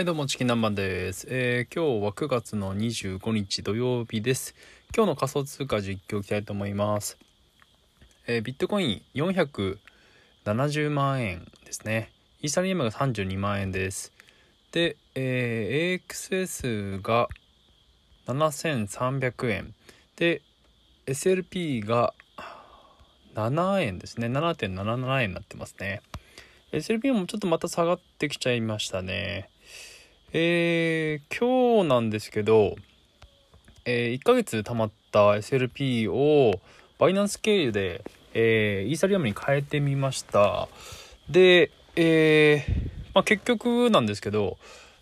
はいどうもチキン南蛮です、えー、今日は9月の25日土曜日です。今日の仮想通貨実況いきたいと思います、えー、ビットコイン470万円ですね。イーサリアムが32万円です。で、えー、AXS が7300円。で SLP が7円ですね。7.77円になってますね。SLP もちょっとまた下がってきちゃいましたね。えー、今日なんですけど、えー、1ヶ月貯まった SLP をバイナンス経由で、えー、イーサリアムに変えてみました。で、えー、まあ、結局なんですけど、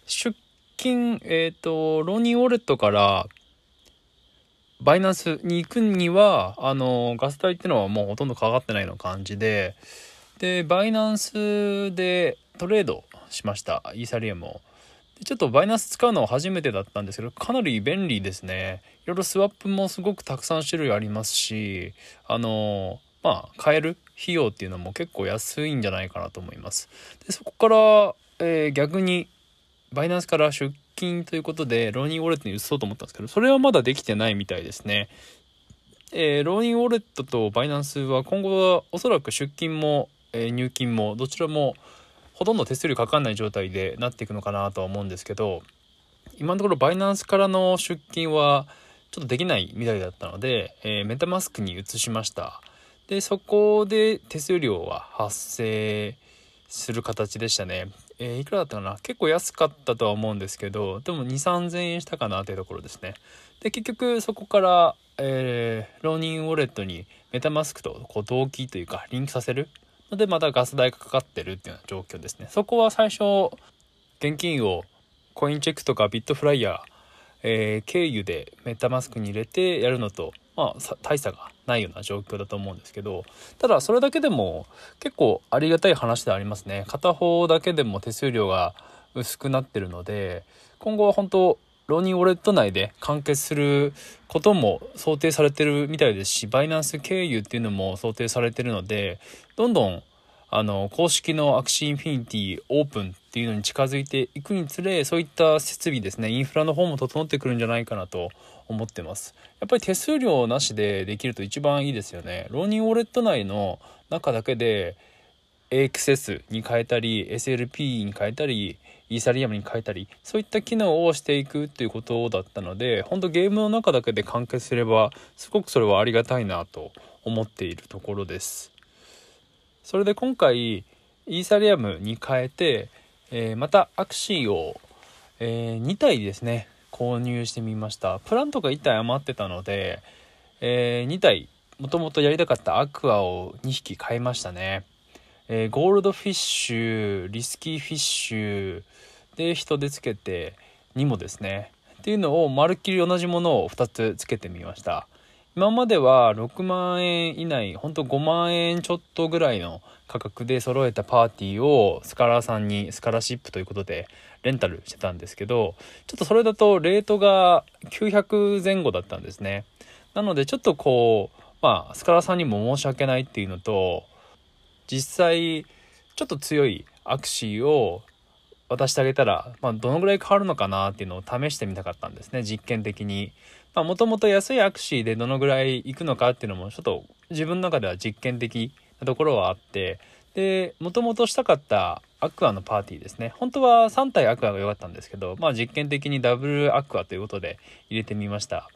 出金、えっ、ー、と、ロニーウォレットからバイナンスに行くには、あの、ガス代ってのはもうほとんどかかってないの感じで、で、バイナンスでトレードしました。イーサリアムを。ちょっとバイナンス使うのは初めてだったんですけど、かなり便利ですね。いろいろスワップもすごくたくさん種類ありますし、あのまあ、買える費用っていうのも結構安いんじゃないかなと思います。で、そこから、えー、逆に、バイナンスから出金ということで、ローニングウォレットに移そうと思ったんですけど、それはまだできてないみたいですね。えー、ローニングウォレットとバイナンスは今後はおそらく出金も、えー、入金もどちらもほとんど手数料かかんない状態でなっていくのかなとは思うんですけど今のところバイナンスからの出金はちょっとできないみたいだったので、えー、メタマスクに移しました。でそこで手数料は発生する形でしたね、えー、いくらだったかな？結構安かったとは思うんですけどでも2 3 0 0 0円したかなというところですね。で結局そこから、えー、ローニンウォレットにメタマスクとこう同期というかリンクさせるで、またガス代がかかってるっていうような状況ですね。そこは最初、現金をコインチェックとかビットフライヤー、えー、経由でメタマスクに入れてやるのと、まあ、大差がないような状況だと思うんですけど、ただそれだけでも結構ありがたい話ではありますね。片方だけでも手数料が薄くなってるので、今後は本当 Ronin Wallet 内で完結することも想定されてるみたいですし、 Binance 経由っていうのも想定されてるので、どんどんあの公式の Axie Infinity オープンっていうのに近づいていくにつれそういった設備ですねインフラの方も整ってくるんじゃないかなと思ってます。やっぱり手数料なしでできると一番いいですよね。 Ronin Wallet 内の中だけで AXS に変えたり SLP に変えたりイーサリアムに変えたりそういった機能をしていくっていうことだったので本当ゲームの中だけで完結すればすごくそれはありがたいなと思っているところです。それで今回イーサリアムに変えて、えー、またアクシーを、えー、2体ですね購入してみました。プラントが1体余ってたので、えー、2体もともとやりたかったアクアを2匹買いましたね。えー、ゴールドフィッシュリスキーフィッシュで人でつけて2もですね。っていうのをまるっきり同じものを2つつけてみました。今までは6万円以内ほんと5万円ちょっとぐらいの価格で揃えたパーティーをスカラーさんにスカラシップということでレンタルしてたんですけどちょっとそれだとレートが900前後だったんですね。なのでちょっとこうまあスカラーさんにも申し訳ないっていうのと実際ちょっと強いアクシーを渡してあげたら、まあ、どのぐらい変わるのかなっていうのを試してみたかったんですね実験的に。もともと安いアクシーでどのぐらいいくのかっていうのもちょっと自分の中では実験的なところはあって。でもともとしたかったアクアのパーティーですね。本当は3体アクアが良かったんですけどまあ実験的にダブルアクアということで入れてみました。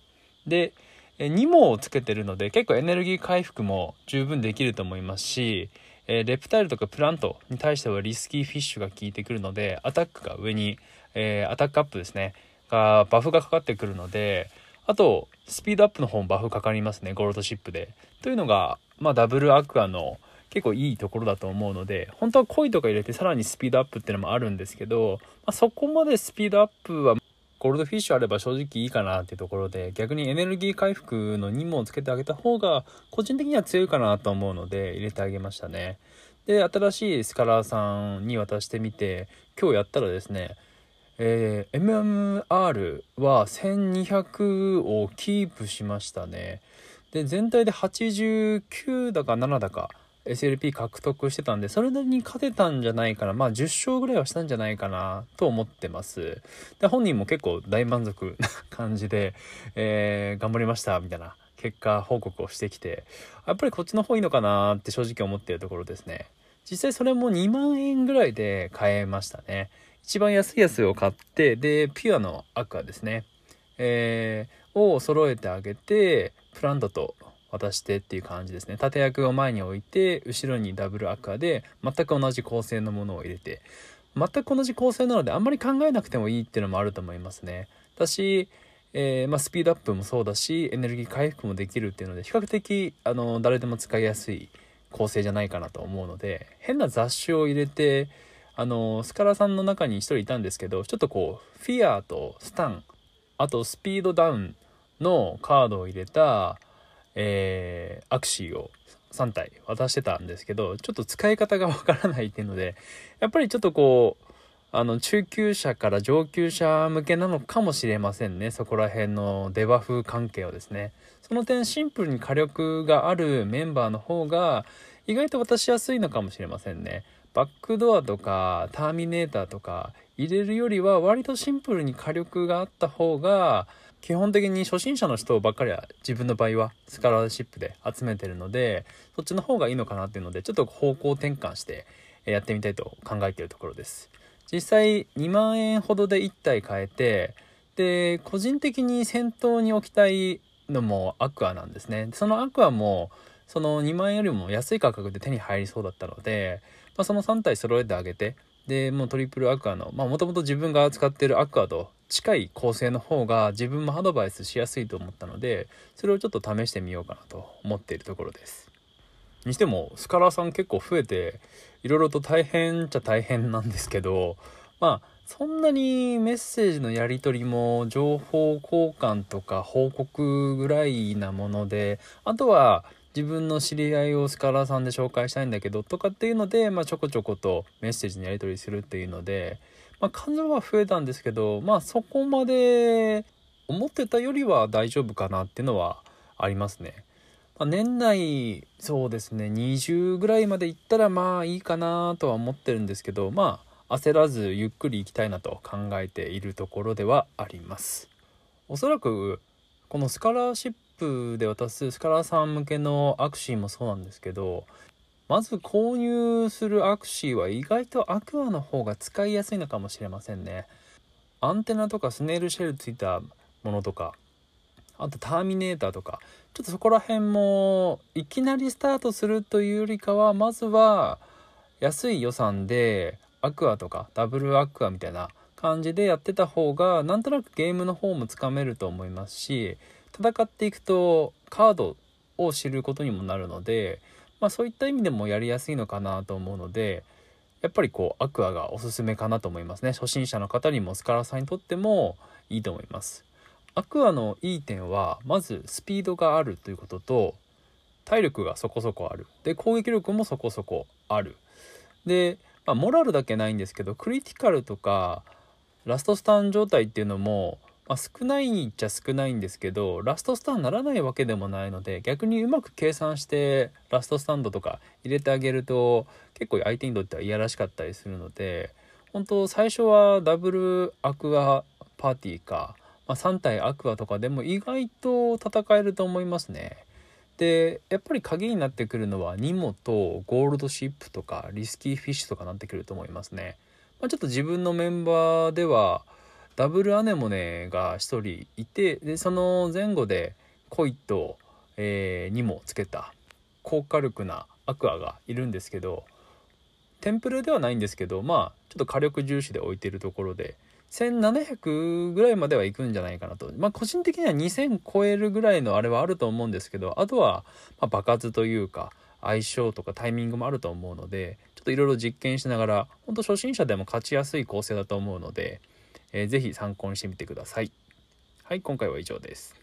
で2網をつけてるので結構エネルギー回復も十分できると思いますしえ、レプタイルとかプラントに対してはリスキーフィッシュが効いてくるのでアタックが上に、え、アタックアップですね。がバフがかかってくるのであとスピードアップの方もバフかかりますねゴールドシップで。というのが、まあ、ダブルアクアの結構いいところだと思うので本当はコイとか入れてさらにスピードアップっていうのもあるんですけど、まあ、そこまでスピードアップはゴールドフィッシュあれば正直いいかなっていうところで逆にエネルギー回復の任務をつけてあげた方が個人的には強いかなと思うので入れてあげましたね。で新しいスカラーさんに渡してみて今日やったらですねえー、MMR は1200をキープしましたね。で全体で89だか7だか SLP 獲得してたんで、それなりに勝てたんじゃないかな。まあ10勝ぐらいはしたんじゃないかなと思ってます。で、本人も結構大満足な感じで、えー、頑張りました、みたいな結果報告をしてきて、やっぱりこっちの方いいのかなって正直思ってるところですね。実際それも2万円ぐらいで買えましたね。一番安いやつを買って、で、ピュアのアクアですね。えー、を揃えてあげて、プラントと渡してっていう感じですね。縦役を前に置いて後ろにダブルアクアで全く同じ構成のものを入れて。全く同じ構成なのであんまり考えなくてもいいっていうのもあると思いますね。だし、えー、まあ、スピードアップもそうだしエネルギー回復もできるっていうので比較的あの誰でも使いやすい構成じゃないかなと思うので変な雑種を入れてあのスカラさんの中に1人いたんですけどちょっとこうフィアーとスタンあとスピードダウンのカードを入れたえー、アクシーを3体渡してたんですけどちょっと使い方がわからないっていうのでやっぱりちょっとこうあの中級者から上級者向けなのかもしれませんね。そこら辺のデバフ関係はですね。その点シンプルに火力があるメンバーの方が意外と渡しやすいのかもしれませんね。バックドアとかターミネーターとか入れるよりは割とシンプルに火力があった方が基本的に初心者の人ばっかりは自分の場合はスカラーシップで集めてるのでそっちの方がいいのかなっていうのでちょっと方向転換してやってみたいと考えているところです。実際2万円ほどで1体買えてで個人的に先頭に置きたいのもアクアなんですね。そのアクアもその2万円よりも安い価格で手に入りそうだったので、まあ、その3体揃えてあげてでもうトリプルアクアのもともと自分が使ってるアクアと近い構成の方が自分もアドバイスしやすいと思ったのでそれをちょっと試してみようかなと思っているところです。にしてもスカラーさん結構増えていろいろと大変っちゃ大変なんですけどまあそんなにメッセージのやり取りも情報交換とか報告ぐらいなものであとは自分の知り合いをスカラーさんで紹介したいんだけどとかっていうので、まあ、ちょこちょことメッセージのやり取りするっていうのでまあ、数は増えたんですけど、まあそこまで思ってたよりは大丈夫かなっていうのはありますね。まあ、年内、そうですね、20ぐらいまでいったらまあいいかなとは思ってるんですけど、まあ焦らずゆっくり行きたいなと考えているところではあります。おそらくこのスカラーシップで渡すスカラーさん向けのアクシーもそうなんですけどまず購入するアクシーは意外とアクアの方が使いやすいのかもしれませんね。アンテナとかスネールシェルついたものとか、あとターミネーターとか、ちょっとそこら辺もいきなりスタートするというよりかは、まずは安い予算でアクアとかダブルアクアみたいな感じでやってた方がなんとなくゲームの方もつかめると思いますし戦っていくとカードを知ることにもなるのでまあ、そういった意味でもやりやすいのかなと思うのでやっぱりこうアクアがおすすめかなと思いますね。初心者の方にもスカラさんにとってもいいと思います。アクアのいい点はまずスピードがあるということと体力がそこそこある。で攻撃力もそこそこある。で、まあ、モラルだけないんですけどクリティカルとかラストスタン状態っていうのもまあ、少ないっちゃ少ないんですけどラストスターにならないわけでもないので逆にうまく計算してラストスタンドとか入れてあげると結構相手にとってはいやらしかったりするので本当最初はダブルアクアパーティーか、まあ、3体アクアとかでも意外と戦えると思いますね。でやっぱり鍵になってくるのはニモとゴールドシップとかリスキーフィッシュとかなってくると思いますね。まあ、ちょっと自分のメンバーではダブルアネモネが1人いてでその前後で恋と、えー、にもつけた高火力なアクアがいるんですけどテンプレではないんですけどまあちょっと火力重視で置いてるところで1700ぐらいまではいくんじゃないかなと。まあ個人的には2000超えるぐらいのあれはあると思うんですけどあとはま爆発というか相性とかタイミングもあると思うのでちょっといろいろ実験しながら本当初心者でも勝ちやすい構成だと思うのでえー、ぜひ参考にしてみてください。はい、今回は以上です。